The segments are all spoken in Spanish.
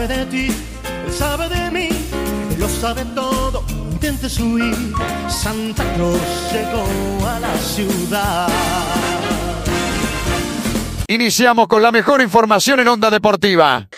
sabe de ti, él sabe de mí, él lo sabe todo. Intentes huir, Santa Claus llegó a la ciudad. Iniciamos con la mejor información en Onda Deportiva.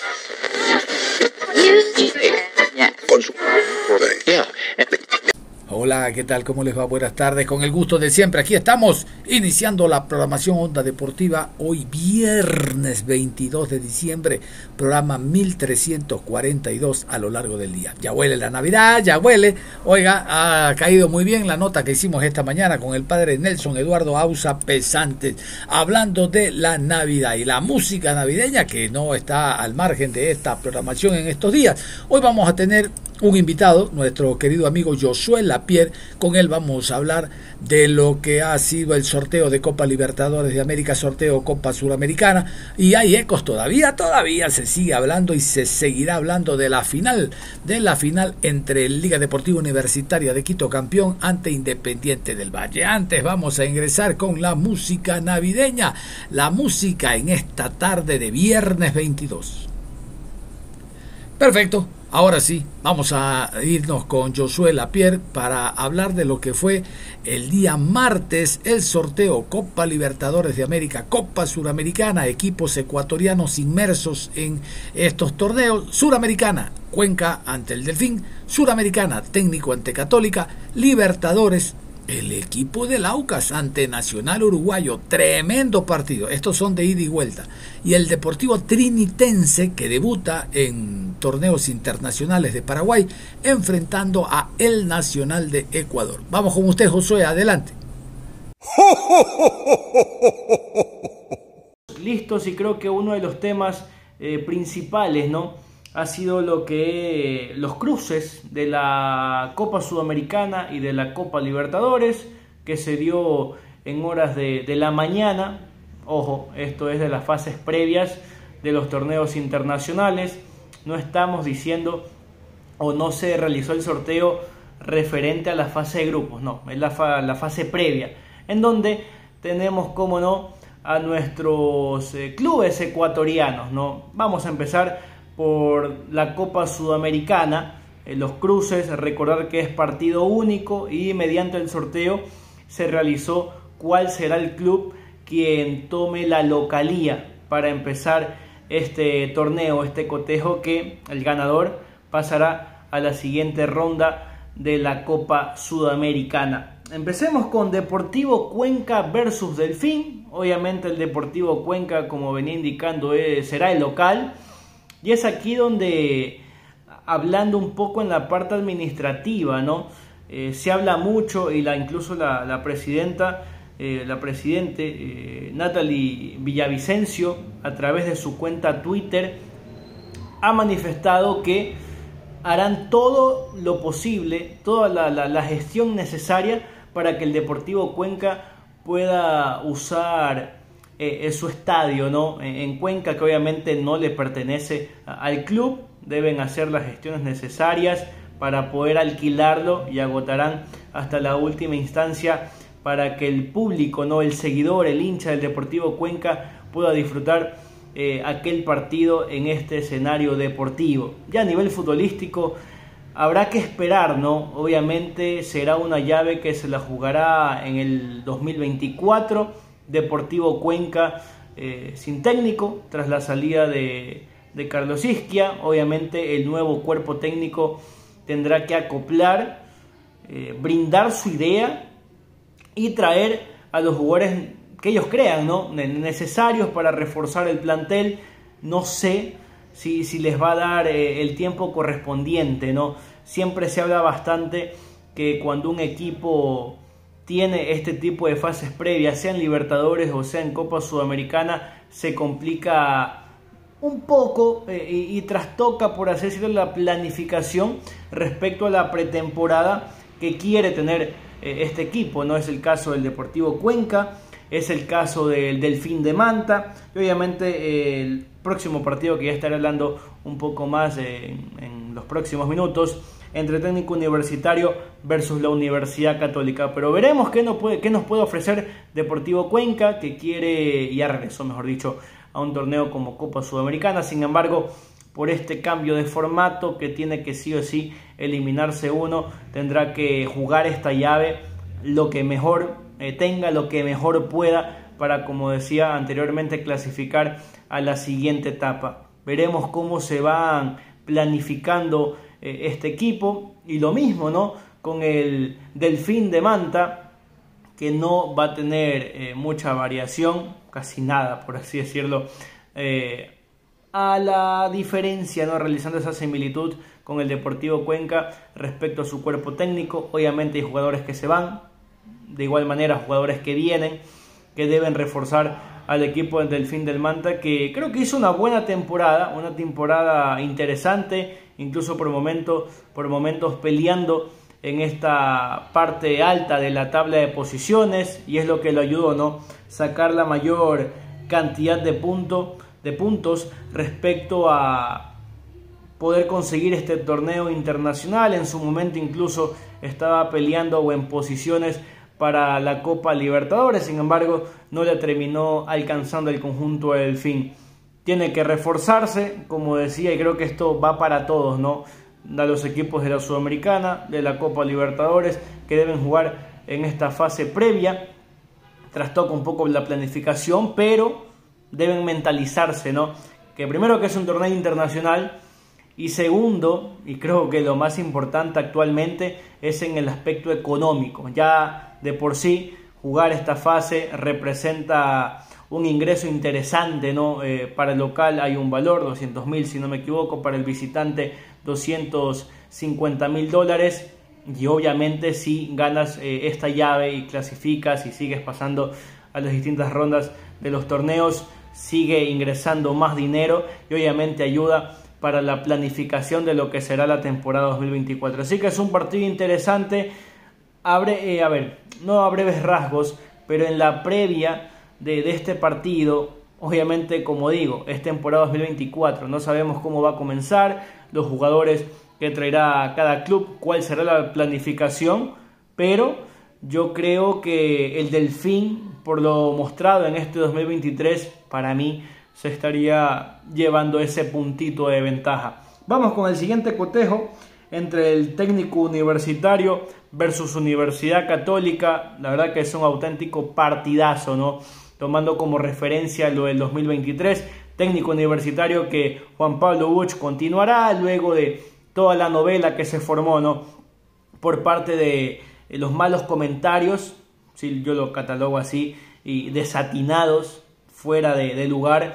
Hola, ¿qué tal? ¿Cómo les va? Buenas tardes. Con el gusto de siempre, aquí estamos iniciando la programación Onda Deportiva hoy viernes 22 de diciembre, programa 1342 a lo largo del día. Ya huele la Navidad, ya huele. Oiga, ha caído muy bien la nota que hicimos esta mañana con el padre Nelson Eduardo Ausa Pesantes, hablando de la Navidad y la música navideña que no está al margen de esta programación en estos días. Hoy vamos a tener un invitado, nuestro querido amigo Josué Lapierre. Con él vamos a hablar de lo que ha sido el sorteo de Copa Libertadores de América, sorteo Copa Suramericana. Y hay ecos todavía, todavía se sigue hablando y se seguirá hablando de la final, de la final entre Liga Deportiva Universitaria de Quito, campeón, ante Independiente del Valle. Antes vamos a ingresar con la música navideña, la música en esta tarde de viernes 22. Perfecto. Ahora sí, vamos a irnos con Josué Lapierre para hablar de lo que fue el día martes el sorteo Copa Libertadores de América, Copa Suramericana, equipos ecuatorianos inmersos en estos torneos, Suramericana, Cuenca ante el Delfín, Suramericana, técnico ante Católica, Libertadores, el equipo del Aucas ante Nacional Uruguayo, tremendo partido. Estos son de ida y vuelta. Y el Deportivo Trinitense que debuta en torneos internacionales de Paraguay enfrentando a el Nacional de Ecuador. Vamos con usted, Josué, adelante. Listos y creo que uno de los temas eh, principales, ¿no? Ha sido lo que los cruces de la Copa Sudamericana y de la Copa Libertadores que se dio en horas de, la mañana. Ojo, esto es de las fases previas de los torneos internacionales. No estamos diciendo o no se realizó el sorteo referente a la fase de grupos, no, es la, la fase previa, en donde tenemos, como no, a nuestros eh, clubes ecuatorianos, ¿no? Vamos a empezar por la Copa Sudamericana, en los cruces, recordar que es partido único y mediante el sorteo se realizó cuál será el club quien tome la localía para empezar este torneo, este cotejo que el ganador pasará a la siguiente ronda de la Copa Sudamericana. Empecemos con Deportivo Cuenca versus Delfín. Obviamente el Deportivo Cuenca, como venía indicando, será el local. Y es aquí donde, hablando un poco en la parte administrativa, ¿no? Eh, se habla mucho y la, incluso la, presidenta, eh, la presidente eh, Natalie Villavicencio, a través de su cuenta Twitter, ha manifestado que harán todo lo posible, toda la, la gestión necesaria para que el Deportivo Cuenca pueda usar eh, su estadio ¿no? en Cuenca, que obviamente no le pertenece al club. Deben hacer las gestiones necesarias para poder alquilarlo y agotarán hasta la última instancia para que el público, no el seguidor, el hincha del Deportivo Cuenca pueda disfrutar eh, aquel partido en este escenario deportivo. Ya a nivel futbolístico habrá que esperar, ¿no? Obviamente será una llave que se la jugará en el 2024 Deportivo Cuenca eh, sin técnico tras la salida de, Carlos Isquia. Obviamente el nuevo cuerpo técnico tendrá que acoplar, eh, brindar su idea y traer a los jugadores que ellos crean ¿no? necesarios para reforzar el plantel. No sé si, si les va a dar eh, el tiempo correspondiente. ¿no? Siempre se habla bastante que cuando un equipo tiene este tipo de fases previas, sean Libertadores o sea en Copa Sudamericana, se complica un poco eh, y, trastoca, por así decirlo, la planificación respecto a la pretemporada que quiere tener eh, este equipo. No es el caso del Deportivo Cuenca, es el caso del Delfín de Manta y obviamente eh, el próximo partido que ya estaré hablando un poco más en los próximos minutos entre técnico universitario versus la Universidad Católica. Pero veremos qué nos puede, ofrecer Deportivo Cuenca, que quiere, ya regresó, mejor dicho, a un torneo como Copa Sudamericana. Sin embargo, por este cambio de formato que tiene que sí o sí eliminarse uno, tendrá que jugar esta llave lo que mejor eh, tenga, lo que mejor pueda para, como decía anteriormente, clasificar a la siguiente etapa. Veremos cómo se van planificando eh, este equipo y lo mismo, ¿no? Con el Delfín de Manta, que no va a tener eh, mucha variación, casi nada, por así decirlo, eh, a la diferencia, ¿no? realizando esa similitud con el Deportivo Cuenca respecto a su cuerpo técnico. Obviamente hay jugadores que se van, de igual manera jugadores que vienen, que deben reforzar al equipo del Delfín del Manta, que creo que hizo una buena temporada, una temporada interesante, incluso por, momento, por momentos peleando en esta parte alta de la tabla de posiciones y es lo que lo ayudó, ¿no? Sacar la mayor cantidad de, punto, de puntos respecto a poder conseguir este torneo internacional. En su momento incluso estaba peleando o en posiciones para la Copa Libertadores, sin embargo no le terminó alcanzando el conjunto del fin. Tiene que reforzarse, como decía, y creo que esto va para todos, ¿no? a los equipos de la Sudamericana, de la Copa Libertadores, que deben jugar en esta fase previa. Trastoca un poco la planificación, pero deben mentalizarse, ¿no? Que primero que es un torneo internacional y segundo, y creo que lo más importante actualmente es en el aspecto económico. Ya de por sí jugar esta fase representa un ingreso interesante, ¿no? Eh, para el local hay un valor, 200 mil si no me equivoco, para el visitante 250 mil dólares y obviamente si ganas eh, esta llave y clasificas y sigues pasando a las distintas rondas de los torneos, sigue ingresando más dinero y obviamente ayuda para la planificación de lo que será la temporada 2024. Así que es un partido interesante. Abre, eh, a ver, no a breves rasgos, pero en la previa de, de este partido, obviamente como digo, es temporada 2024, no sabemos cómo va a comenzar, los jugadores que traerá cada club, cuál será la planificación, pero yo creo que el Delfín, por lo mostrado en este 2023, para mí se estaría llevando ese puntito de ventaja. Vamos con el siguiente cotejo entre el técnico universitario versus Universidad Católica. La verdad que es un auténtico partidazo, ¿no? Tomando como referencia lo del 2023 técnico universitario que Juan Pablo Buch continuará luego de toda la novela que se formó ¿no? por parte de eh, los malos comentarios, si yo lo catalogo así, y desatinados, fuera de, lugar,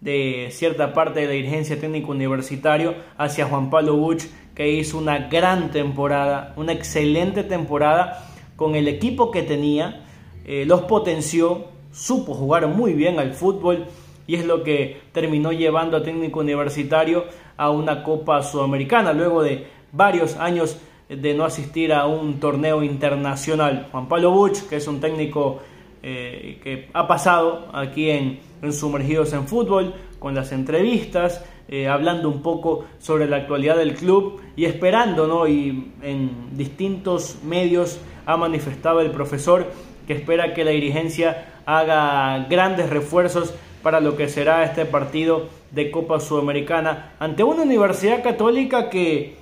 de cierta parte de la dirigencia técnico universitario hacia Juan Pablo Buch, que hizo una gran temporada, una excelente temporada con el equipo que tenía, eh, los potenció, supo jugar muy bien al fútbol, y es lo que terminó llevando a técnico universitario a una Copa Sudamericana luego de varios años de no asistir a un torneo internacional. Juan Pablo Buch, que es un técnico eh, que ha pasado aquí en, Sumergidos en Fútbol, con las entrevistas, eh, hablando un poco sobre la actualidad del club y esperando, ¿no? Y en distintos medios ha manifestado el profesor que espera que la dirigencia haga grandes refuerzos para lo que será este partido de Copa Sudamericana ante una universidad católica que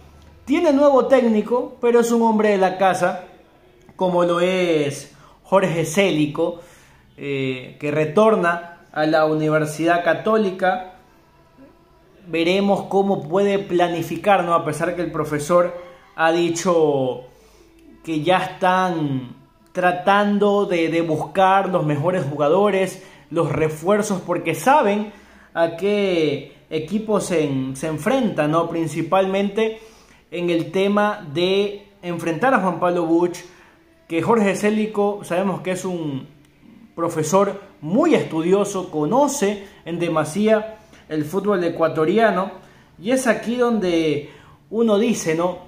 tiene nuevo técnico, pero es un hombre de la casa, como lo es Jorge Célico, eh, que retorna a la Universidad Católica. Veremos cómo puede planificar, ¿no? a pesar que el profesor ha dicho que ya están tratando de, de buscar los mejores jugadores, los refuerzos, porque saben a qué equipos se, se enfrentan, ¿no? principalmente en el tema de enfrentar a Juan Pablo Buch, que Jorge Célico sabemos que es un profesor muy estudioso, conoce en demasía el fútbol ecuatoriano y es aquí donde uno dice, ¿no?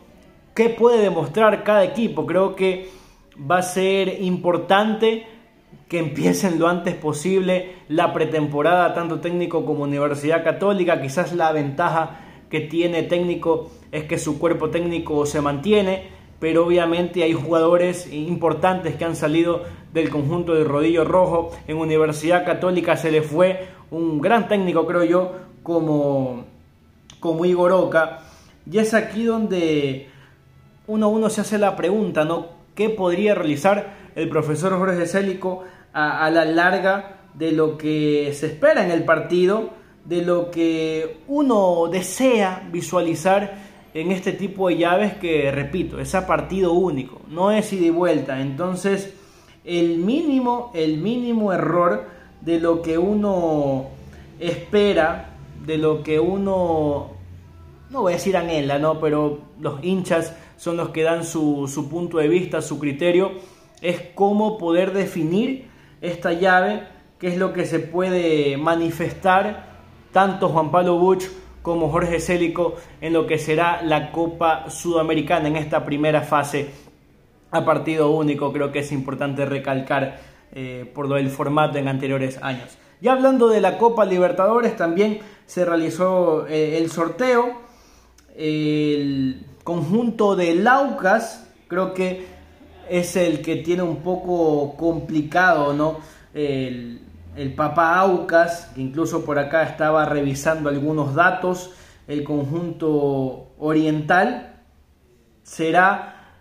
¿Qué puede demostrar cada equipo? Creo que va a ser importante que empiecen lo antes posible la pretemporada, tanto técnico como Universidad Católica. Quizás la ventaja que tiene técnico es que su cuerpo técnico se mantiene, pero obviamente hay jugadores importantes que han salido del conjunto de Rodillo Rojo. En Universidad Católica se le fue un gran técnico, creo yo, como, como Igor Oca. Y es aquí donde uno, uno se hace la pregunta, ¿no? ¿Qué podría realizar el profesor Jorge Célico a, la larga de lo que se espera en el partido, de lo que uno desea visualizar en este tipo de llaves que, repito, es a partido único, no es ida y vuelta. Entonces, el mínimo, el mínimo error de lo que uno espera, de lo que uno, no voy a decir anhela, ¿no? Pero los hinchas son los que dan su, su punto de vista, su criterio, es cómo poder definir esta llave, que es lo que se puede manifestar tanto Juan Pablo Buch como Jorge Célico en lo que será la Copa Sudamericana en esta primera fase a partido único. Creo que es importante recalcar eh, por lo del formato en anteriores años. Ya hablando de la Copa Libertadores, también se realizó eh, el sorteo. El conjunto de Laucas, creo que es el que tiene un poco complicado, ¿no? El, el Papa Aucas, que incluso por acá estaba revisando algunos datos, el conjunto oriental será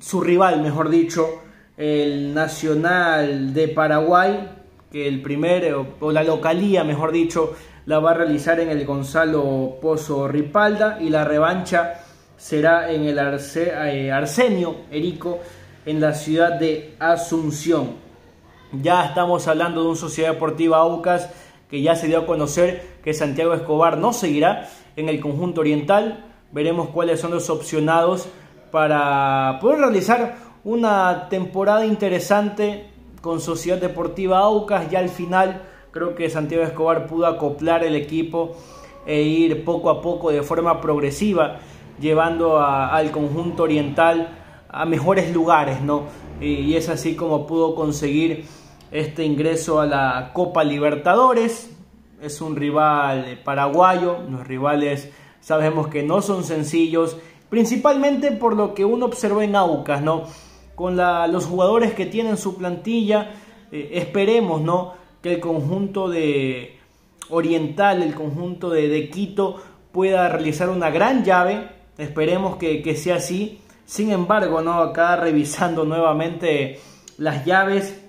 su rival, mejor dicho, el Nacional de Paraguay, que el primero, o la localía, mejor dicho, la va a realizar en el Gonzalo Pozo Ripalda y la revancha será en el eh, Arsenio Erico en la ciudad de Asunción. Ya estamos hablando de un Sociedad Deportiva Aucas que ya se dio a conocer que Santiago Escobar no seguirá en el conjunto oriental. Veremos cuáles son los opcionados para poder realizar una temporada interesante con Sociedad Deportiva Aucas. Ya al final creo que Santiago Escobar pudo acoplar el equipo e ir poco a poco de forma progresiva llevando al conjunto oriental a mejores lugares, ¿no? Y, es así como pudo conseguir este ingreso a la Copa Libertadores. Es un rival paraguayo, los rivales sabemos que no son sencillos, principalmente por lo que uno observó en Aucas, ¿no? Con los jugadores que tienen su plantilla, eh, esperemos, ¿no? Que el conjunto de Oriental, el conjunto de, de Quito, pueda realizar una gran llave. Esperemos que, que sea así sin embargo, ¿no? acá revisando nuevamente las llaves,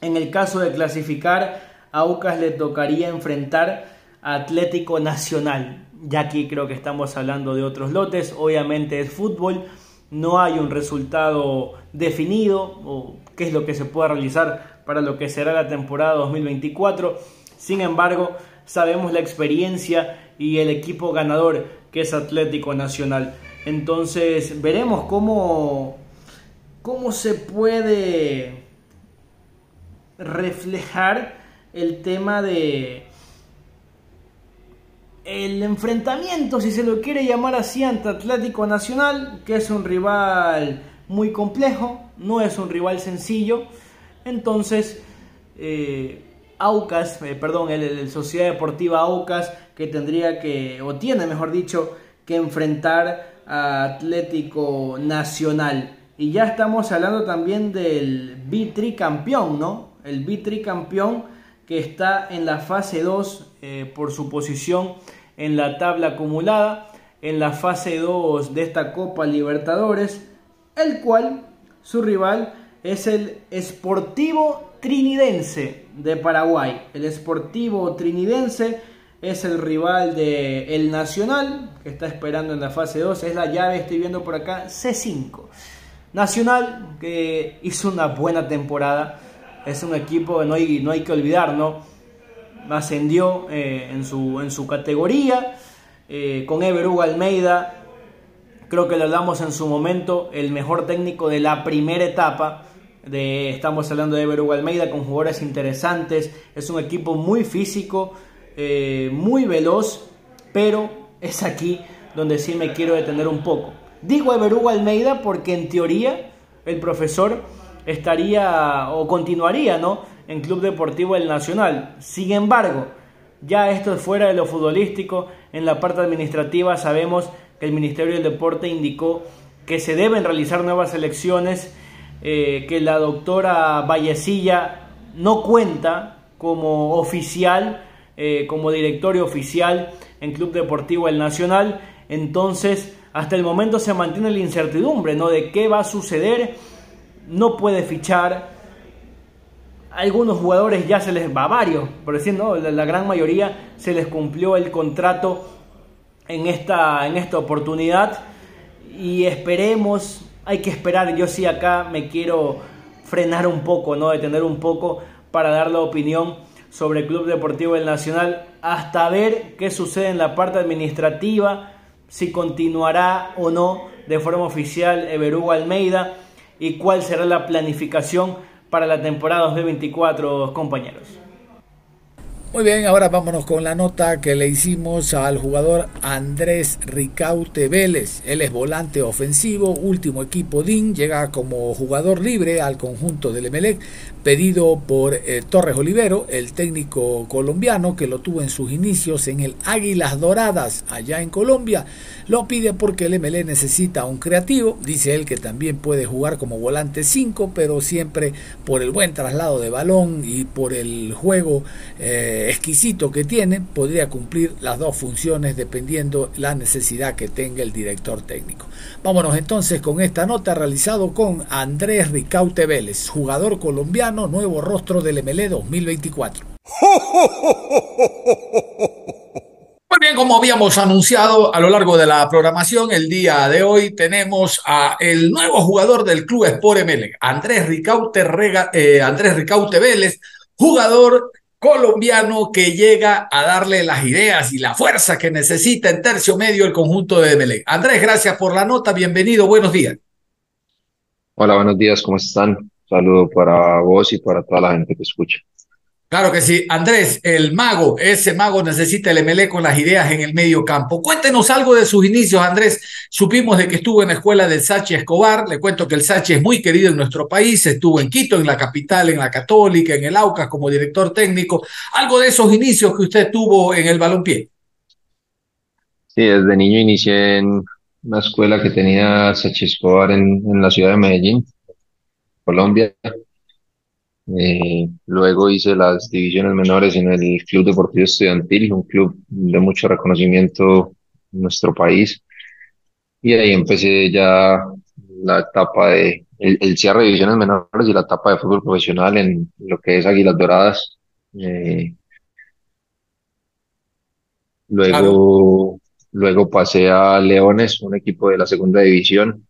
en el caso de clasificar, Aucas le tocaría enfrentar a Atlético Nacional. Ya aquí creo que estamos hablando de otros lotes, obviamente es fútbol, no hay un resultado definido o qué es lo que se pueda realizar para lo que será la temporada 2024. Sin embargo, sabemos la experiencia y el equipo ganador que es Atlético Nacional. Entonces veremos cómo, cómo se puede reflejar el tema de el enfrentamiento, si se lo quiere llamar así, ante Atlético Nacional, que es un rival muy complejo, no es un rival sencillo. Entonces, eh, Aucas, eh, perdón, el, Sociedad Deportiva Aucas, que tendría que, o tiene mejor dicho, que enfrentar Atlético Nacional. Y ya estamos hablando también del bitricampeón, ¿no? El bitricampeón que está en la fase 2 eh, por su posición en la tabla acumulada, en la fase 2 de esta Copa Libertadores, el cual su rival es el Sportivo Trinidense de Paraguay. El Sportivo Trinidense es el rival de El Nacional, que está esperando en la fase 2. Es la llave, estoy viendo por acá, C5. Nacional, que hizo una buena temporada. Es un equipo que no hay, no hay que olvidar, ¿no? Ascendió eh, en, su, en su categoría. Eh, con Ever Hugo Almeida, creo que lo hablamos en su momento, el mejor técnico de la primera etapa. De, estamos hablando de Ever Hugo Almeida con jugadores interesantes. Es un equipo muy físico, eh, muy veloz, pero es aquí donde sí me quiero detener un poco. Digo Everugo Almeida porque en teoría el profesor estaría o continuaría ¿no? en Club Deportivo El Nacional. Sin embargo, ya esto es fuera de lo futbolístico, en la parte administrativa sabemos que el Ministerio del Deporte indicó que se deben realizar nuevas elecciones, eh, que la doctora Vallecilla no cuenta como oficial eh, como directorio oficial en Club Deportivo El Nacional. Entonces, hasta el momento se mantiene la incertidumbre, ¿no? De qué va a suceder. No puede fichar. Algunos jugadores ya se les va, varios, por decir, ¿no? La, gran mayoría se les cumplió el contrato en esta, en esta oportunidad. Y esperemos, hay que esperar. Yo sí acá me quiero frenar un poco, ¿no? Detener un poco para dar la opinión sobre el Club Deportivo del Nacional hasta ver qué sucede en la parte administrativa, si continuará o no de forma oficial Everugo Almeida y cuál será la planificación para la temporada 2024, compañeros. Muy bien, ahora vámonos con la nota que le hicimos al jugador Andrés Ricaute Vélez. Él es volante ofensivo, último equipo DIN, llega como jugador libre al conjunto del Emelec, pedido por eh, Torres Olivero, el técnico colombiano que lo tuvo en sus inicios en el Águilas Doradas, allá en Colombia. Lo pide porque el MLE necesita un creativo, dice él que también puede jugar como volante 5, pero siempre por el buen traslado de balón y por el juego eh, exquisito que tiene, podría cumplir las dos funciones dependiendo la necesidad que tenga el director técnico. Vámonos entonces con esta nota realizado con Andrés Ricaute Vélez, jugador colombiano, nuevo rostro del MLE 2024. Muy bien, como habíamos anunciado a lo largo de la programación, el día de hoy tenemos a el nuevo jugador del Club Sport ML, Andrés Ricaute, eh, Andrés Ricaute Vélez, jugador colombiano que llega a darle las ideas y la fuerza que necesita en tercio medio el conjunto de ML. Andrés, gracias por la nota, bienvenido, buenos días. Hola, buenos días, ¿cómo están? Saludo para vos y para toda la gente que escucha. Claro que sí. Andrés, el mago, ese mago necesita el MLE con las ideas en el medio campo. Cuéntenos algo de sus inicios, Andrés. Supimos de que estuvo en la escuela del Sachi Escobar. Le cuento que el Sachi es muy querido en nuestro país. Estuvo en Quito, en la capital, en la Católica, en el Aucas como director técnico. Algo de esos inicios que usted tuvo en el balompié. Sí, desde niño inicié en una escuela que tenía Sachi Escobar en, en la ciudad de Medellín, Colombia eh, luego hice las divisiones menores en el Club Deportivo Estudiantil, un club de mucho reconocimiento en nuestro país. Y ahí empecé ya la etapa de el, cierre de divisiones menores y la etapa de fútbol profesional en lo que es Águilas Doradas. Eh, luego, luego pasé a Leones, un equipo de la segunda división.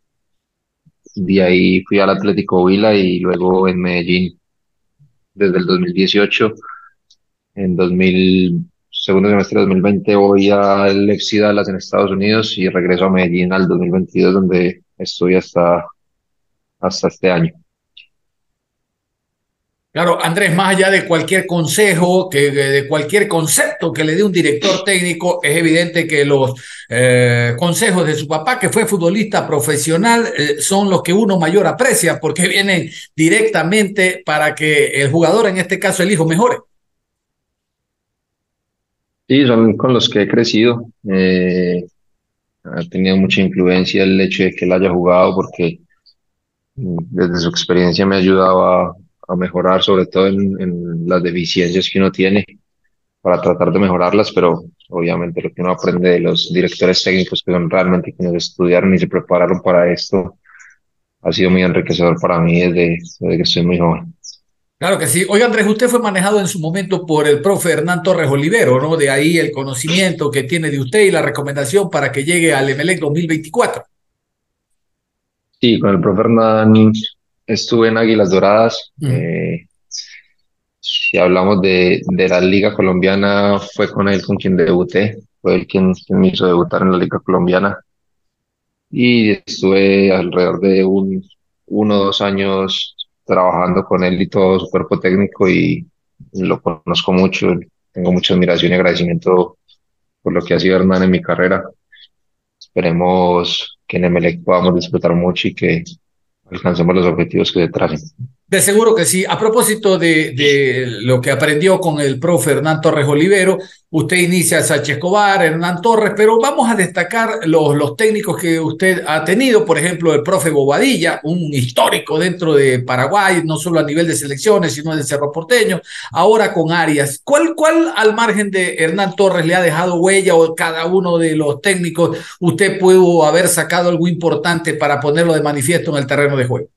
De ahí fui al Atlético Vila y luego en Medellín desde el 2018. En 2000, segundo semestre de 2020 voy al FC Dallas en Estados Unidos y regreso a Medellín al 2022 donde estoy hasta, hasta este año. Claro, Andrés, más allá de cualquier consejo, que, de cualquier concepto que le dé un director técnico, es evidente que los eh, consejos de su papá, que fue futbolista profesional, eh, son los que uno mayor aprecia porque vienen directamente para que el jugador, en este caso el hijo, mejore. Sí, son con los que he crecido. Eh, ha tenido mucha influencia el hecho de que él haya jugado porque mm, desde su experiencia me ayudaba a mejorar, sobre todo en, las deficiencias que uno tiene para tratar de mejorarlas, pero obviamente lo que uno aprende de los directores técnicos que son realmente quienes estudiaron y se prepararon para esto ha sido muy enriquecedor para mí desde, desde que estoy muy joven. Claro que sí. Oiga, Andrés, usted fue manejado en su momento por el profe Hernán Torres Olivero, ¿no? De ahí el conocimiento que tiene de usted y la recomendación para que llegue al Emelec 2024. Sí, con el profe Hernán estuve en Águilas Doradas. Eh, si hablamos de, de la Liga Colombiana, fue con él con quien debuté. Fue él quien, quien me hizo debutar en la Liga Colombiana. Y estuve alrededor de un, uno o dos años trabajando con él y todo su cuerpo técnico y lo conozco mucho. Tengo mucha admiración y agradecimiento por lo que ha sido Hernán en mi carrera. Esperemos que en Emelec podamos disfrutar mucho y que alcancemos los objetivos que se traen. De seguro que sí. A propósito de, lo que aprendió con el profe Hernán Torres Olivero, usted inicia Sánchez Escobar, Hernán Torres, pero vamos a destacar los, los técnicos que usted ha tenido, por ejemplo, el profe Bobadilla, un histórico dentro de Paraguay, no solo a nivel de selecciones, sino del Cerro Porteño, ahora con Arias. ¿Cuál, ¿Cuál al margen de Hernán Torres le ha dejado huella o cada uno de los técnicos usted pudo haber sacado algo importante para ponerlo de manifiesto en el terreno de juego?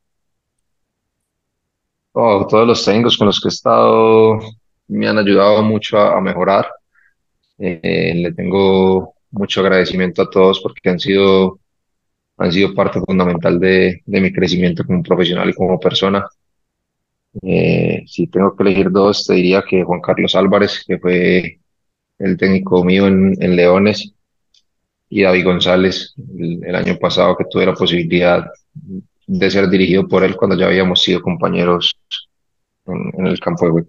Oh, todos los técnicos con los que he estado me han ayudado mucho a, a mejorar. Eh, le tengo mucho agradecimiento a todos porque han sido, han sido parte fundamental de, de mi crecimiento como profesional y como persona. Eh, si tengo que elegir dos, te diría que Juan Carlos Álvarez, que fue el técnico mío en, en Leones, y David González, el, el año pasado que tuve la posibilidad de ser dirigido por él cuando ya habíamos sido compañeros en, el campo de juego.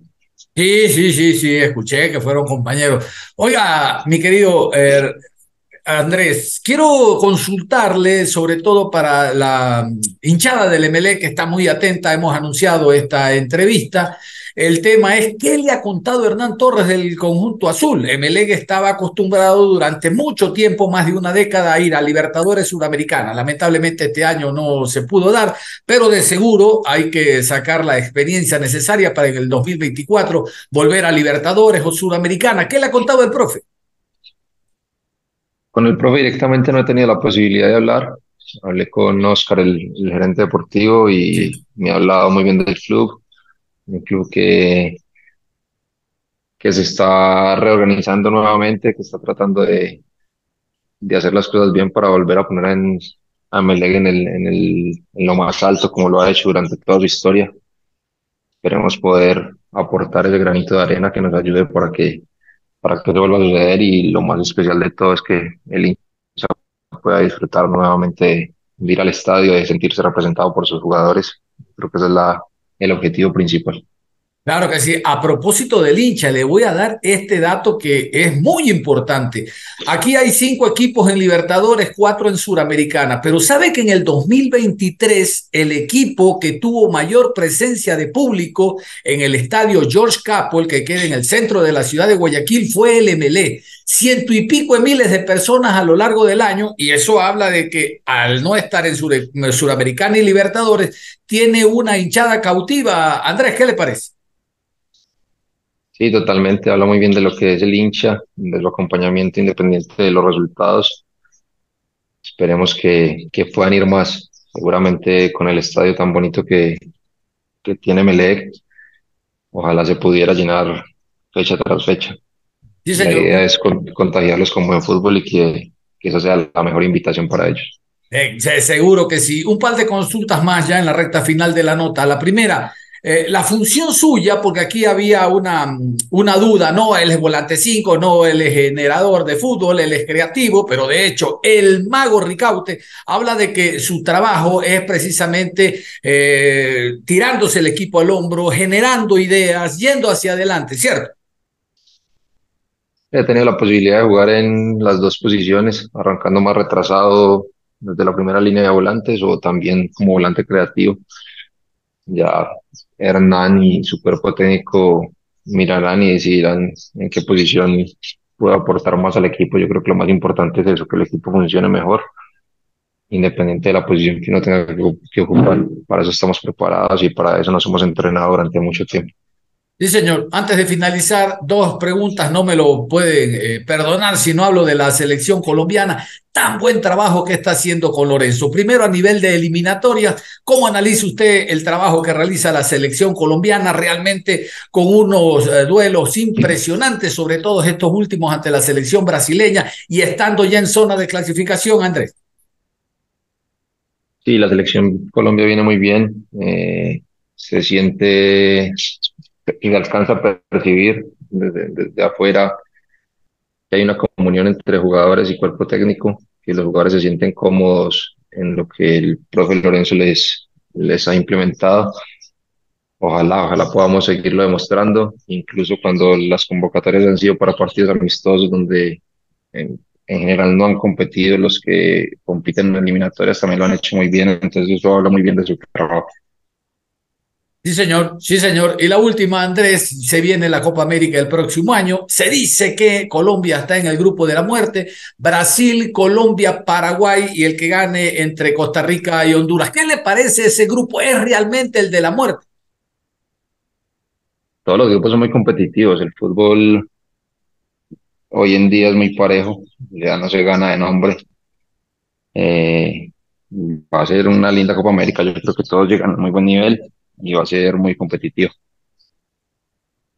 Sí, sí, sí, sí, escuché que fueron compañeros. Oiga, mi querido eh, Andrés, quiero consultarle sobre todo para la hinchada del MLE que está muy atenta, hemos anunciado esta entrevista. El tema es qué le ha contado Hernán Torres del conjunto azul. Emelec estaba acostumbrado durante mucho tiempo, más de una década, a ir a Libertadores Sudamericana. Lamentablemente este año no se pudo dar, pero de seguro hay que sacar la experiencia necesaria para en el 2024 volver a Libertadores o Sudamericana. ¿Qué le ha contado el profe? Con el profe directamente no he tenido la posibilidad de hablar. Hablé con Oscar, el, el gerente deportivo, y Sí. me ha hablado muy bien del club. Un club que, que se está reorganizando nuevamente, que está tratando de, de hacer las cosas bien para volver a poner en, a Melec en el, en el, en lo más alto, como lo ha hecho durante toda su historia. Esperemos poder aportar ese granito de arena que nos ayude para que, para que eso vuelva a suceder y lo más especial de todo es que el hincha pueda disfrutar nuevamente de ir al estadio, de sentirse representado por sus jugadores. Creo que ese es la, el objetivo principal. Claro que sí. A propósito del hincha, le voy a dar este dato que es muy importante. Aquí hay cinco equipos en Libertadores, cuatro en Suramericana, pero sabe que en el 2023 el equipo que tuvo mayor presencia de público en el estadio George Capwell, que queda en el centro de la ciudad de Guayaquil, fue el MLE. Ciento y pico de miles de personas a lo largo del año, y eso habla de que al no estar en Sur Suramericana y Libertadores, tiene una hinchada cautiva. Andrés, ¿qué le parece? Sí, totalmente. Habla muy bien de lo que es el hincha, de su acompañamiento independiente de los resultados. Esperemos que, que puedan ir más. Seguramente con el estadio tan bonito que, que tiene Melec, ojalá se pudiera llenar fecha tras fecha. Sí, La señor. idea es con- contagiarlos con buen fútbol y que, que esa sea la mejor invitación para ellos. Eh, se- seguro que sí. Un par de consultas más ya en la recta final de la nota. La primera, eh, la función suya, porque aquí había una, una duda, no, él es volante 5, no, él es generador de fútbol, él es creativo, pero de hecho el mago Ricaute habla de que su trabajo es precisamente eh, tirándose el equipo al hombro, generando ideas, yendo hacia adelante, ¿cierto? He tenido la posibilidad de jugar en las dos posiciones, arrancando más retrasado desde la primera línea de volantes o también como volante creativo. Ya Hernán y su cuerpo técnico mirarán y decidirán en qué posición puedo aportar más al equipo. Yo creo que lo más importante es eso, que el equipo funcione mejor, independiente de la posición que uno tenga que, que ocupar. Para eso estamos preparados y para eso nos hemos entrenado durante mucho tiempo. Sí, señor. Antes de finalizar, dos preguntas, no me lo pueden eh, perdonar si no hablo de la selección colombiana. Tan buen trabajo que está haciendo con Lorenzo. Primero, a nivel de eliminatorias, ¿cómo analiza usted el trabajo que realiza la selección colombiana realmente con unos eh, duelos impresionantes, sobre todo estos últimos ante la selección brasileña y estando ya en zona de clasificación, Andrés? Sí, la selección Colombia viene muy bien. Eh, se siente y alcanza a percibir desde, desde afuera que hay una comunión entre jugadores y cuerpo técnico, que los jugadores se sienten cómodos en lo que el profe Lorenzo les, les ha implementado. Ojalá, ojalá podamos seguirlo demostrando, incluso cuando las convocatorias han sido para partidos amistosos donde en, en general no han competido, los que compiten en eliminatorias también lo han hecho muy bien, entonces eso habla muy bien de su trabajo. Sí, señor, sí, señor. Y la última, Andrés, se viene la Copa América el próximo año. Se dice que Colombia está en el grupo de la muerte. Brasil, Colombia, Paraguay y el que gane entre Costa Rica y Honduras. ¿Qué le parece ese grupo? ¿Es realmente el de la muerte? Todos los grupos son muy competitivos. El fútbol hoy en día es muy parejo. Ya no se gana de nombre. Eh, va a ser una linda Copa América. Yo creo que todos llegan a muy buen nivel y va a ser muy competitivo.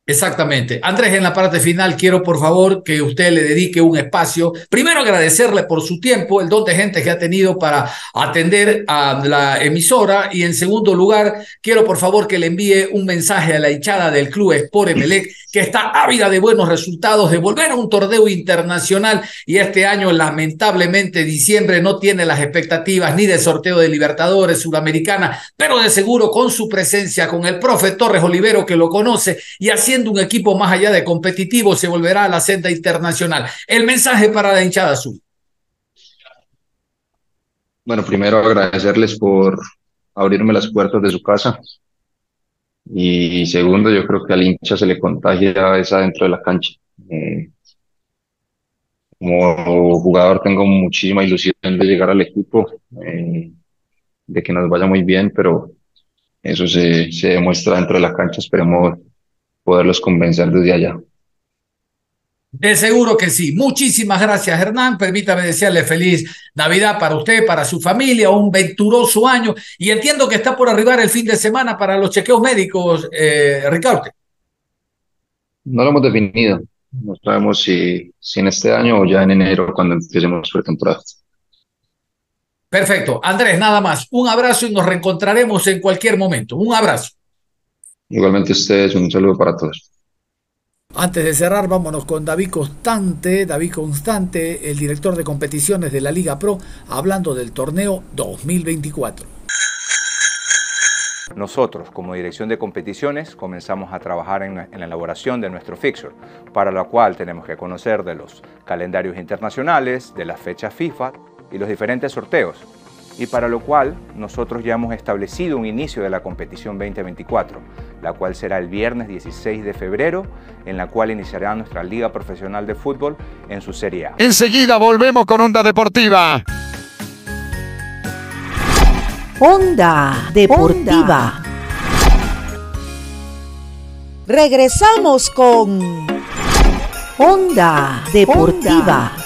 Exactamente. Andrés, en la parte final quiero por favor que usted le dedique un espacio. Primero agradecerle por su tiempo, el don de gente que ha tenido para atender a la emisora y en segundo lugar quiero por favor que le envíe un mensaje a la hinchada del club Sport Emelec que está ávida de buenos resultados, de volver a un torneo internacional y este año lamentablemente diciembre no tiene las expectativas ni de sorteo de Libertadores Sudamericana, pero de seguro con su presencia, con el profe Torres Olivero que lo conoce y haciendo un equipo más allá de competitivo se volverá a la senda internacional. El mensaje para la hinchada azul. Bueno, primero agradecerles por abrirme las puertas de su casa. Y segundo, yo creo que al hincha se le contagia esa dentro de la cancha. Eh, como jugador tengo muchísima ilusión de llegar al equipo, eh, de que nos vaya muy bien, pero eso se, se demuestra dentro de la cancha. Esperemos poderlos convencer desde allá. De seguro que sí. Muchísimas gracias, Hernán. Permítame desearle feliz Navidad para usted, para su familia, un venturoso año. Y entiendo que está por arribar el fin de semana para los chequeos médicos, eh, Ricardo. No lo hemos definido. No sabemos si, si en este año o ya en enero cuando empecemos pretemporada. Perfecto. Andrés, nada más. Un abrazo y nos reencontraremos en cualquier momento. Un abrazo. Igualmente ustedes, un saludo para todos. Antes de cerrar, vámonos con David Constante, David Constante, el director de competiciones de la Liga Pro, hablando del torneo 2024. Nosotros, como dirección de competiciones, comenzamos a trabajar en, en, la elaboración de nuestro fixture, para lo cual tenemos que conocer de los calendarios internacionales, de las fechas FIFA y los diferentes sorteos, y para lo cual nosotros ya hemos establecido un inicio de la competición 2024, la cual será el viernes 16 de febrero, en la cual iniciará nuestra Liga Profesional de Fútbol en su Serie A. Enseguida volvemos con Onda Deportiva. Onda Deportiva. Regresamos con Onda Deportiva.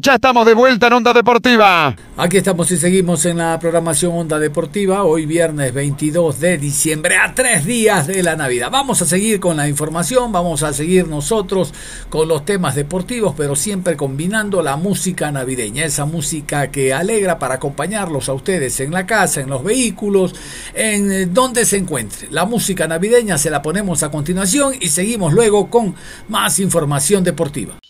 Ya estamos de vuelta en Onda Deportiva. Aquí estamos y seguimos en la programación Onda Deportiva, hoy viernes 22 de diciembre, a tres días de la Navidad. Vamos a seguir con la información, vamos a seguir nosotros con los temas deportivos, pero siempre combinando la música navideña, esa música que alegra para acompañarlos a ustedes en la casa, en los vehículos, en donde se encuentre. La música navideña se la ponemos a continuación y seguimos luego con más información deportiva.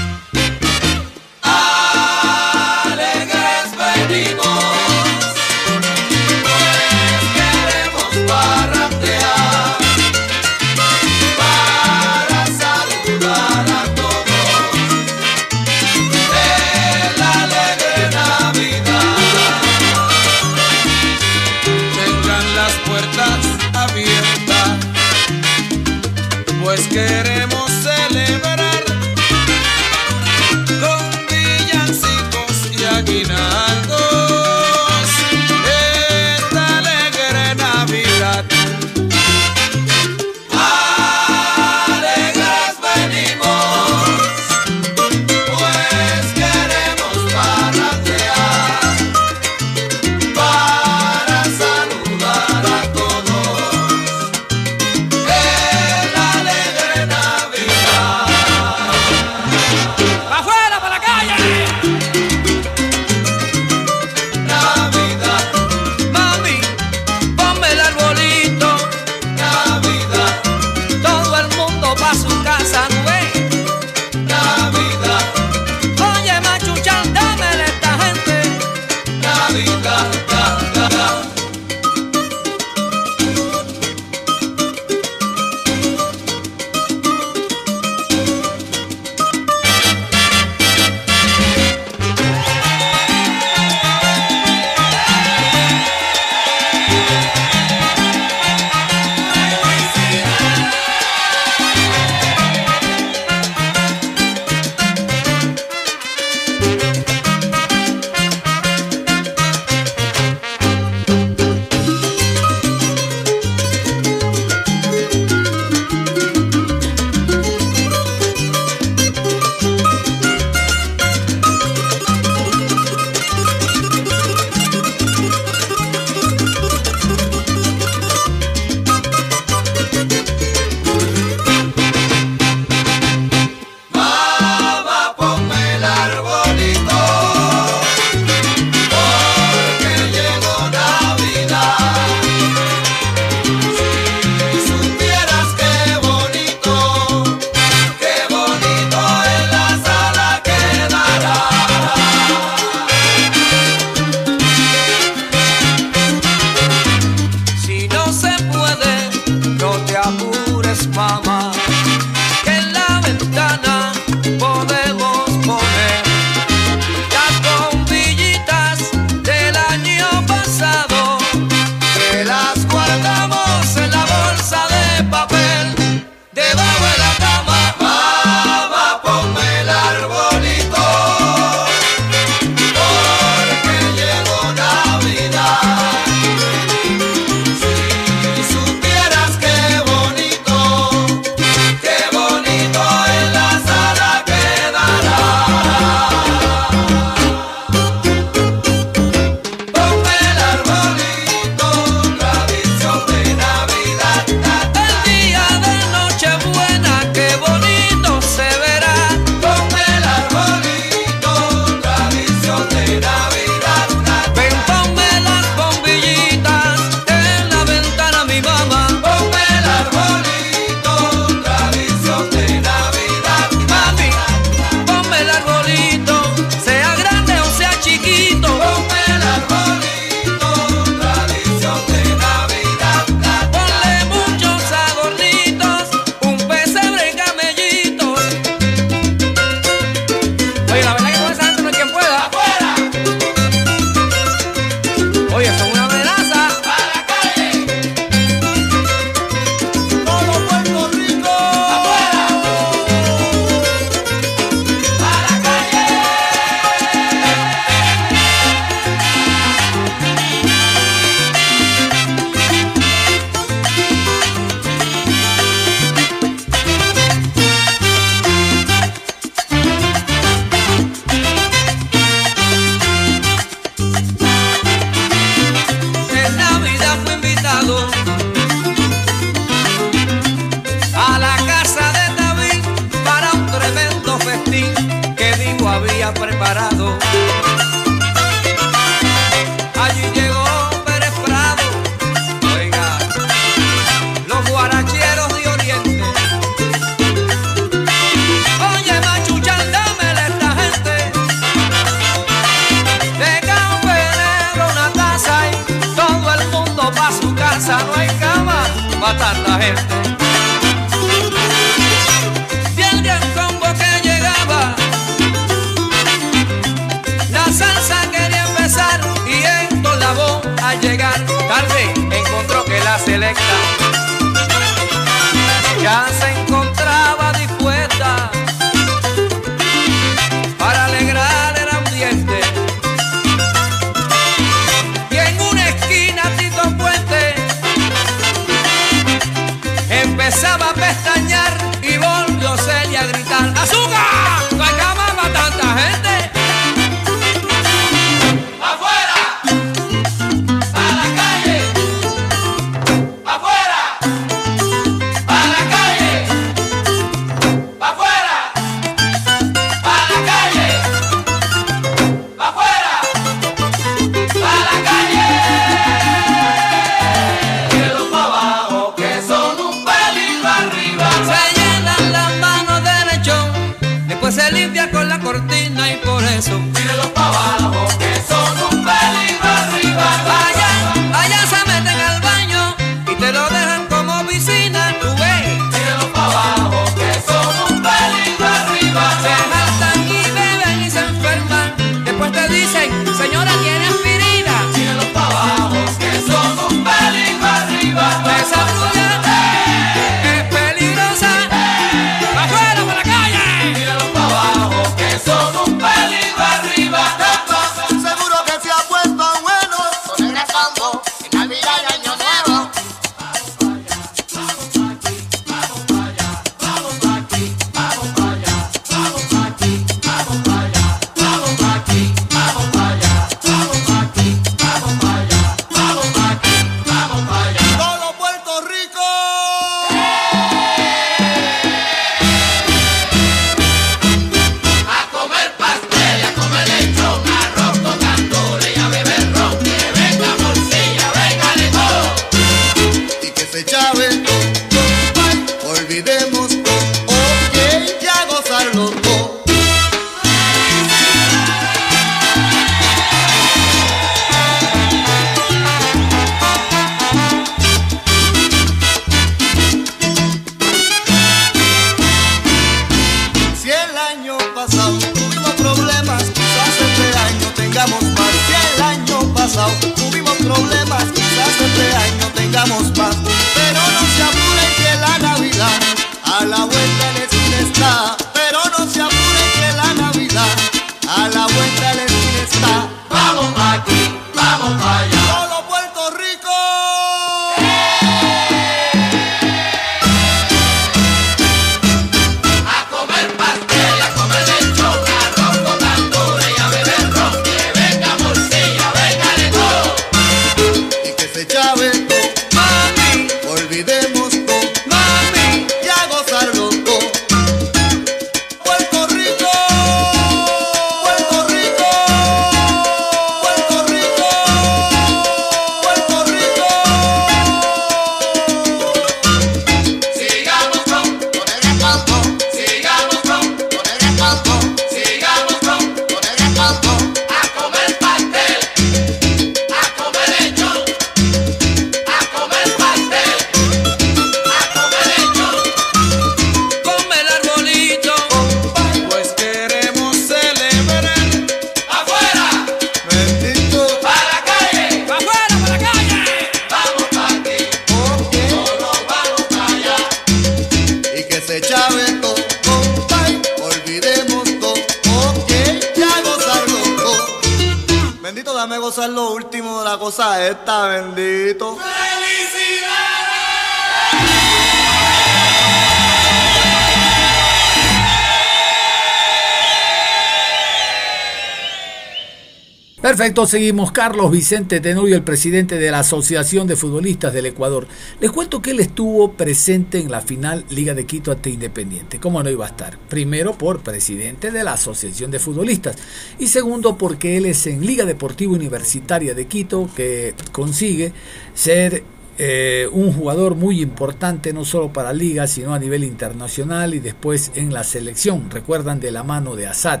Perfecto, seguimos. Carlos Vicente Tenorio, el presidente de la Asociación de Futbolistas del Ecuador. Les cuento que él estuvo presente en la final Liga de Quito ante Independiente. ¿Cómo no iba a estar? Primero por presidente de la Asociación de Futbolistas y segundo porque él es en Liga Deportiva Universitaria de Quito que consigue ser eh, un jugador muy importante no solo para Liga sino a nivel internacional y después en la selección. Recuerdan de la mano de Assad.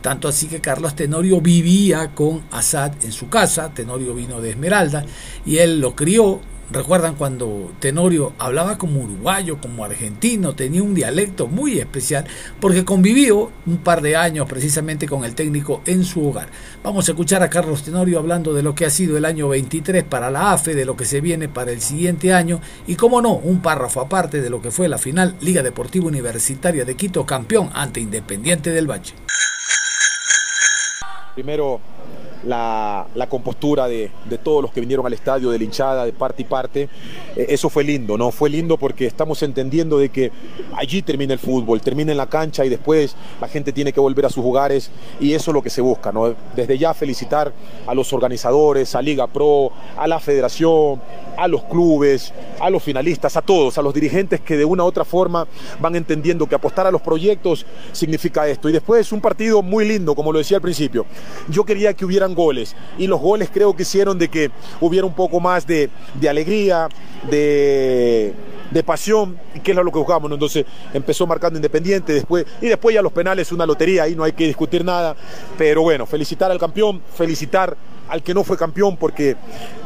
Tanto así que Carlos Tenorio vivía con Assad en su casa, Tenorio vino de Esmeralda y él lo crió. Recuerdan cuando Tenorio hablaba como uruguayo, como argentino, tenía un dialecto muy especial porque convivió un par de años precisamente con el técnico en su hogar. Vamos a escuchar a Carlos Tenorio hablando de lo que ha sido el año 23 para la AFE, de lo que se viene para el siguiente año y, como no, un párrafo aparte de lo que fue la final Liga Deportiva Universitaria de Quito, campeón ante Independiente del Valle. Primero, la, compostura de, de, todos los que vinieron al estadio, de la hinchada, de parte y parte. Eh, eso fue lindo, ¿no? Fue lindo porque estamos entendiendo de que allí termina el fútbol, termina en la cancha y después la gente tiene que volver a sus hogares y eso es lo que se busca, ¿no? Desde ya felicitar a los organizadores, a Liga Pro, a la federación, a los clubes, a los finalistas, a todos, a los dirigentes que de una u otra forma van entendiendo que apostar a los proyectos significa esto. Y después un partido muy lindo, como lo decía al principio. Yo quería que hubieran goles y los goles creo que hicieron de que hubiera un poco más de, de alegría, de, de pasión, que es lo que buscábamos. ¿no? Entonces empezó marcando Independiente después, y después ya los penales, una lotería, ahí no hay que discutir nada. Pero bueno, felicitar al campeón, felicitar al que no fue campeón porque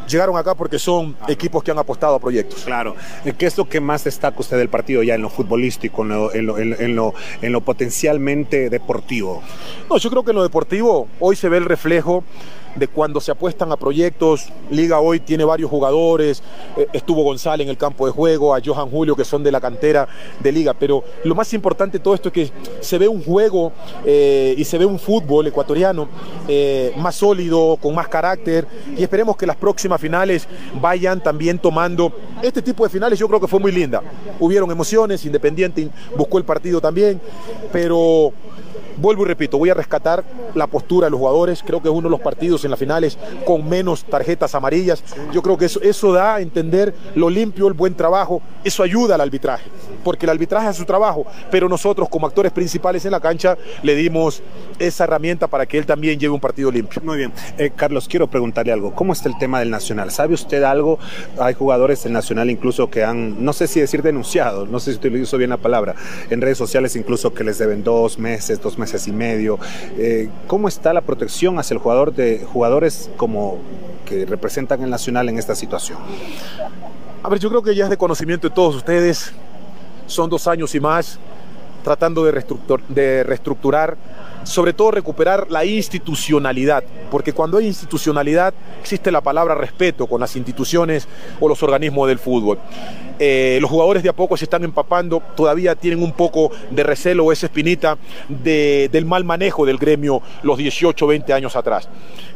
llegaron acá porque son equipos que han apostado a proyectos. Claro. ¿Qué es lo que más destaca usted del partido ya en lo futbolístico, en lo, en lo, en lo, en lo potencialmente deportivo? No, yo creo que en lo deportivo hoy se ve el reflejo de cuando se apuestan a proyectos. Liga hoy tiene varios jugadores, eh, estuvo González en el campo de juego, a Johan Julio que son de la cantera de Liga, pero lo más importante de todo esto es que se ve un juego eh, y se ve un fútbol ecuatoriano eh, más sólido, con más carácter y esperemos que las próximas finales vayan también tomando este tipo de finales. Yo creo que fue muy linda. Hubieron emociones, Independiente buscó el partido también, pero vuelvo y repito, voy a rescatar la postura de los jugadores. Creo que es uno de los partidos en las finales con menos tarjetas amarillas. Yo creo que eso, da a entender lo limpio, el buen trabajo. Eso ayuda al arbitraje, porque el arbitraje hace su trabajo, pero nosotros como actores principales en la cancha le dimos esa herramienta para que él también lleve un partido limpio. Muy bien. Eh, Carlos, quiero preguntarle algo. ¿Cómo está el tema del Nacional? ¿Sabe usted algo? Hay jugadores del Nacional incluso que han, no sé si decir denunciado, no sé si utilizo bien la palabra, en redes sociales incluso que les deben dos meses, dos meses y medio. Eh, ¿Cómo está la protección hacia el jugador de jugadores como que representan el Nacional en esta situación? A ver, yo creo que ya es de conocimiento de todos ustedes. Son dos años y más tratando de, reestructur- de reestructurar, sobre todo recuperar la institucionalidad, porque cuando hay institucionalidad existe la palabra respeto con las instituciones o los organismos del fútbol. Eh, los jugadores de a poco se están empapando, todavía tienen un poco de recelo o esa espinita de- del mal manejo del gremio los 18, 20 años atrás.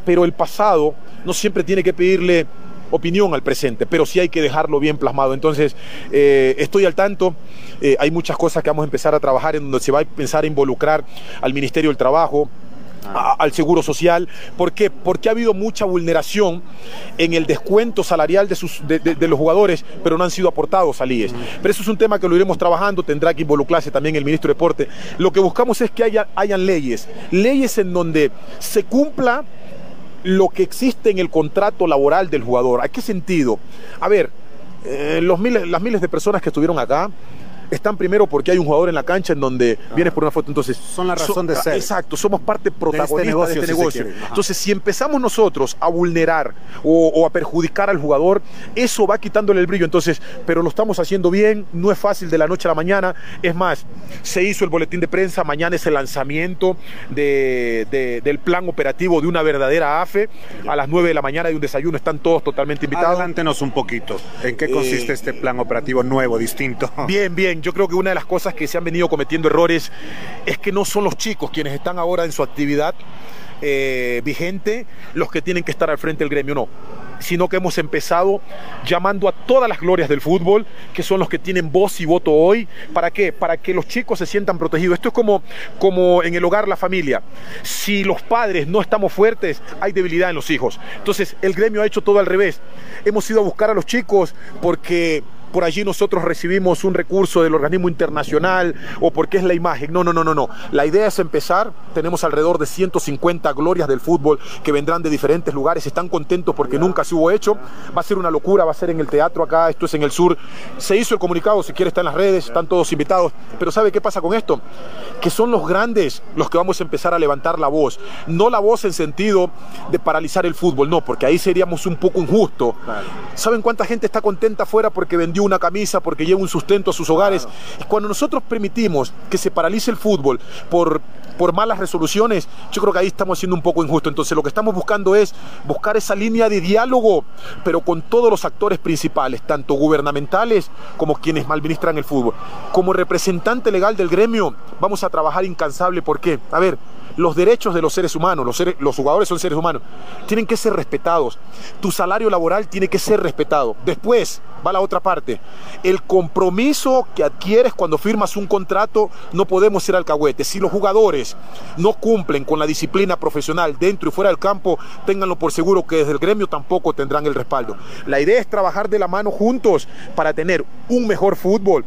Pero el pasado no siempre tiene que pedirle opinión al presente, pero sí hay que dejarlo bien plasmado. Entonces, eh, estoy al tanto, eh, hay muchas cosas que vamos a empezar a trabajar en donde se va a empezar a involucrar al Ministerio del Trabajo, a- al Seguro Social. ¿Por qué? Porque ha habido mucha vulneración en el descuento salarial de, sus, de, de- de los jugadores, pero no han sido aportados al IES. Pero eso es un tema que lo iremos trabajando, tendrá que involucrarse también el Ministro de Deporte. Lo que buscamos es que haya, hayan leyes, leyes en donde se cumpla lo que existe en el contrato laboral del jugador. ¿A qué sentido? A ver, eh, los miles, las miles de personas que estuvieron acá están primero porque hay un jugador en la cancha en donde vienes por una foto. Entonces, Son la razón de ser. Exacto, somos parte protagonista de negocio, este negocio. Entonces, si empezamos nosotros a vulnerar o, o a perjudicar al jugador, eso va quitándole el brillo. Entonces, pero lo estamos haciendo bien, no es fácil de la noche a la mañana. Es más, se hizo el boletín de prensa, mañana es el lanzamiento de- de- del plan operativo de una verdadera AFE. A las 9 de la mañana hay un desayuno, están todos totalmente invitados. Adelántenos un poquito. ¿En qué consiste Eh, este plan operativo nuevo, distinto? Bien, bien. Yo creo que una de las cosas que se han venido cometiendo errores es que no son los chicos quienes están ahora en su actividad eh, vigente los que tienen que estar al frente del gremio, no. Sino que hemos empezado llamando a todas las glorias del fútbol, que son los que tienen voz y voto hoy. ¿Para qué? Para que los chicos se sientan protegidos. Esto es como, como en el hogar, la familia. Si los padres no estamos fuertes, hay debilidad en los hijos. Entonces, el gremio ha hecho todo al revés. Hemos ido a buscar a los chicos porque por allí nosotros recibimos un recurso del organismo internacional o porque es la imagen. No, no, no, no, no. La idea es empezar. Tenemos alrededor de 150 glorias del fútbol que vendrán de diferentes lugares. Están contentos porque nunca se hubo hecho. Va a ser una locura, va a ser en el teatro acá, esto es en el sur. Se hizo el comunicado, si quiere está en las redes, están todos invitados. Pero ¿sabe qué pasa con esto? Que son los grandes los que vamos a empezar a levantar la voz. No la voz en sentido de paralizar el fútbol, no, porque ahí seríamos un poco injusto. ¿Saben cuánta gente está contenta afuera porque vendió una camisa, porque lleva un sustento a sus hogares? Y cuando nosotros permitimos que se paralice el fútbol por, por malas resoluciones, yo creo que ahí estamos siendo un poco injusto. Entonces lo que estamos buscando es buscar esa línea de diálogo, pero con todos los actores principales, tanto gubernamentales como quienes malministran el fútbol. Como representante legal del gremio, vamos a trabajar incansable. ¿Por qué? A ver, los derechos de los seres humanos, los, los jugadores son seres humanos, tienen que ser respetados. Tu salario laboral tiene que ser respetado. Después va la otra parte. El compromiso que adquieres cuando firmas un contrato, no podemos ser alcahuetes. Si los jugadores no cumplen con la disciplina profesional dentro y fuera del campo, ténganlo por seguro que desde el gremio tampoco tendrán el respaldo. La idea es trabajar de la mano juntos para tener un mejor fútbol,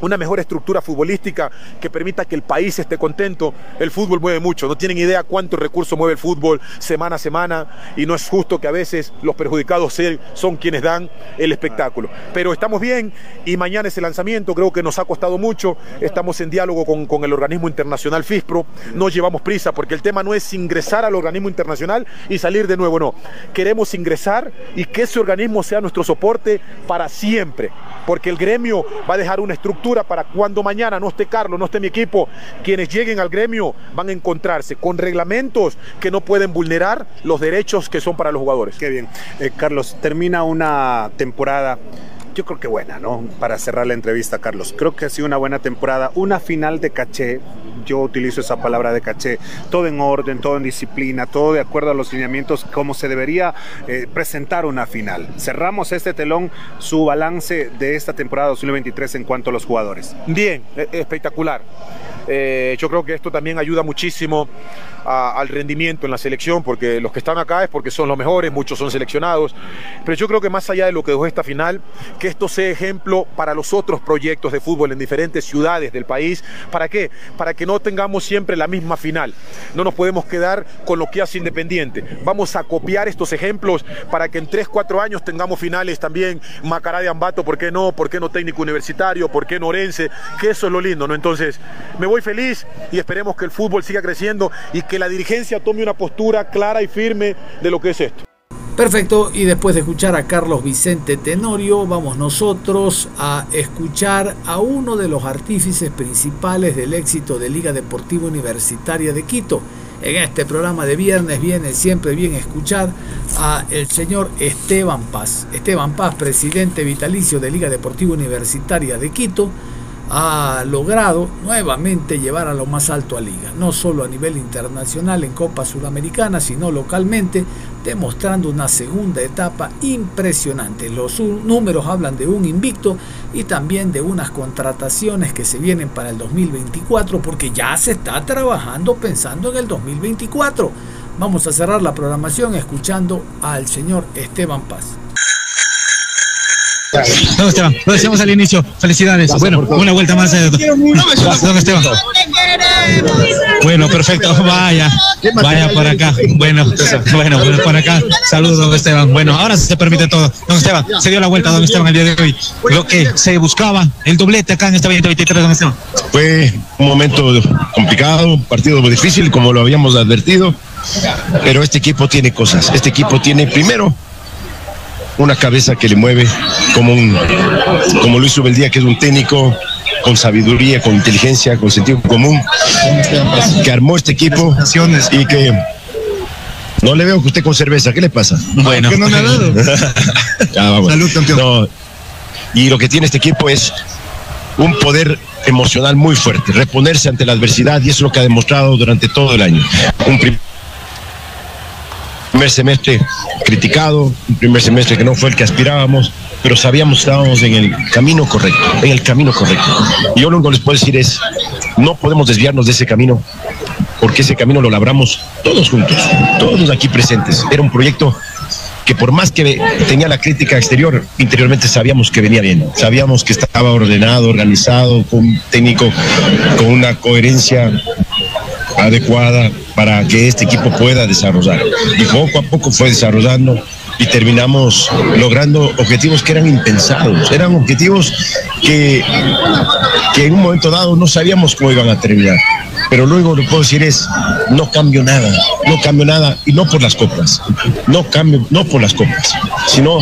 una mejor estructura futbolística que permita que el país esté contento. El fútbol mueve mucho, no tienen idea cuántos recursos mueve el fútbol semana a semana y no es justo que a veces los perjudicados son quienes dan el espectáculo. Pero estamos bien y mañana es el lanzamiento, creo que nos ha costado mucho, estamos en diálogo con, con el organismo internacional FISPRO, no llevamos prisa porque el tema no es ingresar al organismo internacional y salir de nuevo, no. Queremos ingresar y que ese organismo sea nuestro soporte para siempre, porque el gremio va a dejar una estructura para cuando mañana no esté Carlos, no esté mi equipo, quienes lleguen al gremio van a encontrarse con reglamentos que no pueden vulnerar los derechos que son para los jugadores. Qué bien. Eh, Carlos, termina una temporada. Yo creo que buena, ¿no? Para cerrar la entrevista, Carlos. Creo que ha sido una buena temporada. Una final de caché. Yo utilizo esa palabra de caché. Todo en orden, todo en disciplina, todo de acuerdo a los lineamientos, como se debería eh, presentar una final. Cerramos este telón, su balance de esta temporada 2023 en cuanto a los jugadores. Bien, e- espectacular. Eh, yo creo que esto también ayuda muchísimo a- al rendimiento en la selección, porque los que están acá es porque son los mejores, muchos son seleccionados. Pero yo creo que más allá de lo que dejó esta final, que esto sea ejemplo para los otros proyectos de fútbol en diferentes ciudades del país. ¿Para qué? Para que no tengamos siempre la misma final. No nos podemos quedar con lo que hace Independiente. Vamos a copiar estos ejemplos para que en 3, 4 años tengamos finales también Macará de Ambato, ¿por qué no? ¿Por qué no técnico universitario? ¿Por qué no Orense? Que eso es lo lindo, ¿no? Entonces, me voy feliz y esperemos que el fútbol siga creciendo y que la dirigencia tome una postura clara y firme de lo que es esto. Perfecto, y después de escuchar a Carlos Vicente Tenorio, vamos nosotros a escuchar a uno de los artífices principales del éxito de Liga Deportiva Universitaria de Quito. En este programa de viernes viene siempre bien escuchar a el señor Esteban Paz. Esteban Paz, presidente vitalicio de Liga Deportiva Universitaria de Quito, ha logrado nuevamente llevar a lo más alto a liga, no solo a nivel internacional en Copa Sudamericana, sino localmente, demostrando una segunda etapa impresionante. Los números hablan de un invicto y también de unas contrataciones que se vienen para el 2024, porque ya se está trabajando pensando en el 2024. Vamos a cerrar la programación escuchando al señor Esteban Paz. Don Esteban, lo decíamos al inicio, felicidades. Bueno, una vuelta más. Eh, don Esteban. Bueno, perfecto. Vaya, vaya por acá. Bueno, bueno, por acá. Saludos, don Esteban. Bueno, ahora se permite todo. Don Esteban, se dio la vuelta, don Esteban, el día de hoy. Lo que se buscaba, el doblete acá en este 2023, don Esteban. Fue un momento complicado, un partido muy difícil, como lo habíamos advertido. Pero este equipo tiene cosas. Este equipo tiene, primero, una cabeza que le mueve como un como Luis Ubeldía, que es un técnico con sabiduría, con inteligencia, con sentido común, que armó este equipo y que no le veo que usted con cerveza, ¿qué le pasa? Bueno, no me ha dado. Salud, campeón. y lo que tiene este equipo es un poder emocional muy fuerte, reponerse ante la adversidad y eso es lo que ha demostrado durante todo el año. Un primer semestre criticado, primer semestre que no fue el que aspirábamos, pero sabíamos que estábamos en el camino correcto, en el camino correcto. Y yo lo único que les puedo decir es, no podemos desviarnos de ese camino, porque ese camino lo labramos todos juntos, todos aquí presentes. Era un proyecto que por más que tenía la crítica exterior, interiormente sabíamos que venía bien, sabíamos que estaba ordenado, organizado, con un técnico con una coherencia adecuada para que este equipo pueda desarrollar. Y poco a poco fue desarrollando y terminamos logrando objetivos que eran impensados, eran objetivos que, que en un momento dado no sabíamos cómo iban a terminar. Pero luego lo que puedo decir es, no cambio nada, no cambio nada, y no por las copas, no cambio, no por las copas, sino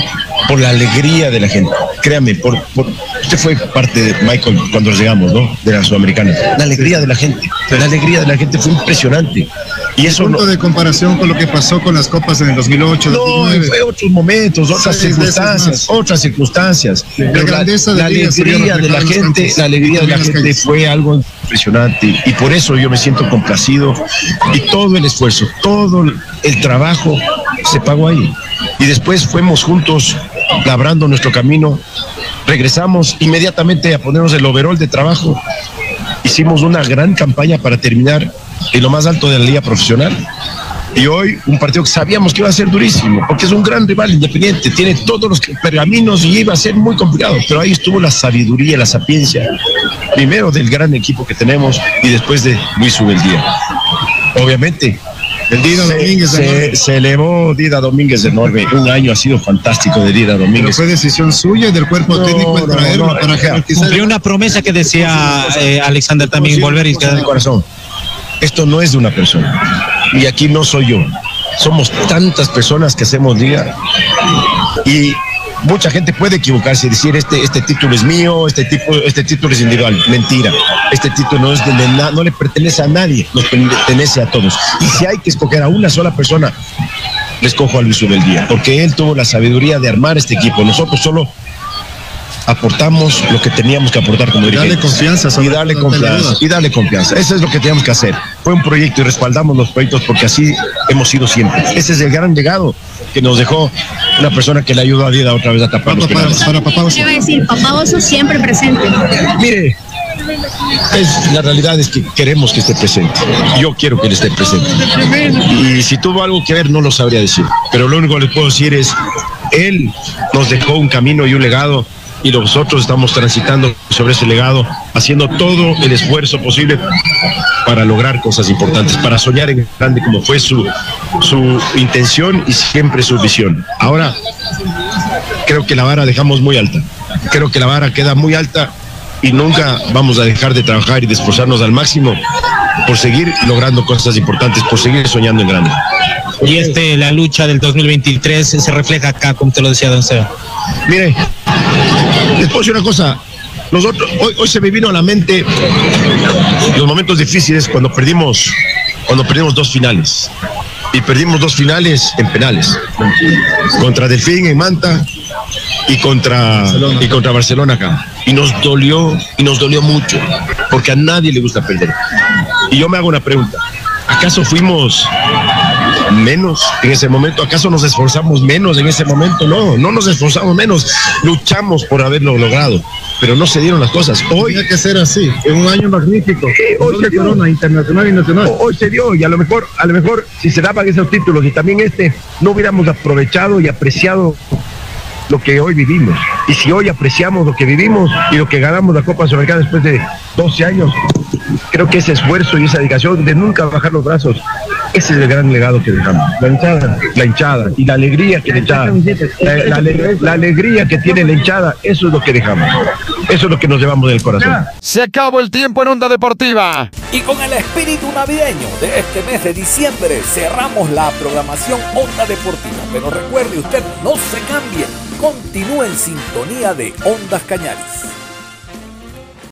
por la alegría de la gente. Créame, por, por, usted fue parte de Michael cuando llegamos, ¿no? De la Sudamericana. La alegría de la gente, la alegría de la gente fue impresionante. Y eso punto de comparación con lo que pasó con las copas en el 2008, no, 2009. fue otros momentos, otras circunstancias, otras circunstancias. la grandeza de la alegría de la gente, la alegría de la gente fue algo impresionante y por eso yo me siento complacido y todo el esfuerzo, todo el trabajo se pagó ahí. Y después fuimos juntos labrando nuestro camino, regresamos inmediatamente a ponernos el overall de trabajo, hicimos una gran campaña para terminar en lo más alto de la liga profesional. Y hoy un partido que sabíamos que iba a ser durísimo, porque es un gran rival independiente, tiene todos los pergaminos y iba a ser muy complicado, pero ahí estuvo la sabiduría, la sapiencia, primero del gran equipo que tenemos y después de Luis Ubeldía. Obviamente, el Dida se, Domínguez. Se, se, elevó Dida Domínguez enorme. Un año ha sido fantástico de Dida Domínguez. Pero fue decisión suya y del cuerpo no, técnico el traerlo no, no, para jerarquizar. Cumplió una promesa que decía eh, Alexander también, volver y quedar corazón. Esto no es de una persona. Y aquí no soy yo. Somos tantas personas que hacemos liga y mucha gente puede equivocarse y decir este, este título es mío, este, tipo, este título es individual. Mentira. Este título no, es de, no le pertenece a nadie, nos pertenece a todos. Y si hay que escoger a una sola persona, le escojo a Luis Ubeldía, porque él tuvo la sabiduría de armar este equipo. Nosotros solo aportamos lo que teníamos que aportar como dirigentes. Darle confianza. Y darle confianza. Y darle confianza. Eso es lo que teníamos que hacer. Fue un proyecto y respaldamos los proyectos porque así hemos sido siempre. Ese es el gran legado que nos dejó una persona que le ayudó a Dida otra vez a tapar los para, para, para Papá Oso. ¿Qué va a decir? Papá Oso siempre presente. Mire, es, la realidad es que queremos que esté presente. Yo quiero que él esté presente. Y si tuvo algo que ver, no lo sabría decir. Pero lo único que les puedo decir es, él nos dejó un camino y un legado y nosotros estamos transitando sobre ese legado, haciendo todo el esfuerzo posible para lograr cosas importantes, para soñar en grande como fue su, su intención y siempre su visión. Ahora, creo que la vara dejamos muy alta, creo que la vara queda muy alta y nunca vamos a dejar de trabajar y de esforzarnos al máximo por seguir logrando cosas importantes, por seguir soñando en grande. Y este, la lucha del 2023 se refleja acá, como te lo decía Don Seba. Mire, decir una cosa. Nosotros, hoy, hoy se me vino a la mente los momentos difíciles cuando perdimos, cuando perdimos dos finales. Y perdimos dos finales en penales. Contra Delfín en Manta y contra, y contra Barcelona acá. Y nos dolió, y nos dolió mucho, porque a nadie le gusta perder. Y yo me hago una pregunta. ¿Acaso fuimos menos en ese momento? ¿Acaso nos esforzamos menos en ese momento? No, no nos esforzamos menos. Luchamos por haberlo logrado, pero no se dieron las cosas. Hoy Tenía que ser así, en un año magnífico. hoy se dio. Corona, internacional y nacional. Ho- Hoy se dio y a lo mejor, a lo mejor si se daban esos títulos y también este, no hubiéramos aprovechado y apreciado lo que hoy vivimos. Y si hoy apreciamos lo que vivimos y lo que ganamos la Copa Sudamericana después de 12 años, creo que ese esfuerzo y esa dedicación de nunca bajar los brazos, ese es el gran legado que dejamos. La hinchada, la hinchada y la alegría que la hinchada, la, la ale- la alegría que tiene la hinchada, eso es lo que dejamos. Eso es lo que nos llevamos del corazón. Se acabó el tiempo en Onda Deportiva. Y con el espíritu navideño de este mes de diciembre cerramos la programación Onda Deportiva. Pero recuerde usted, no se cambie, continúe en sintonía de Ondas Cañaris.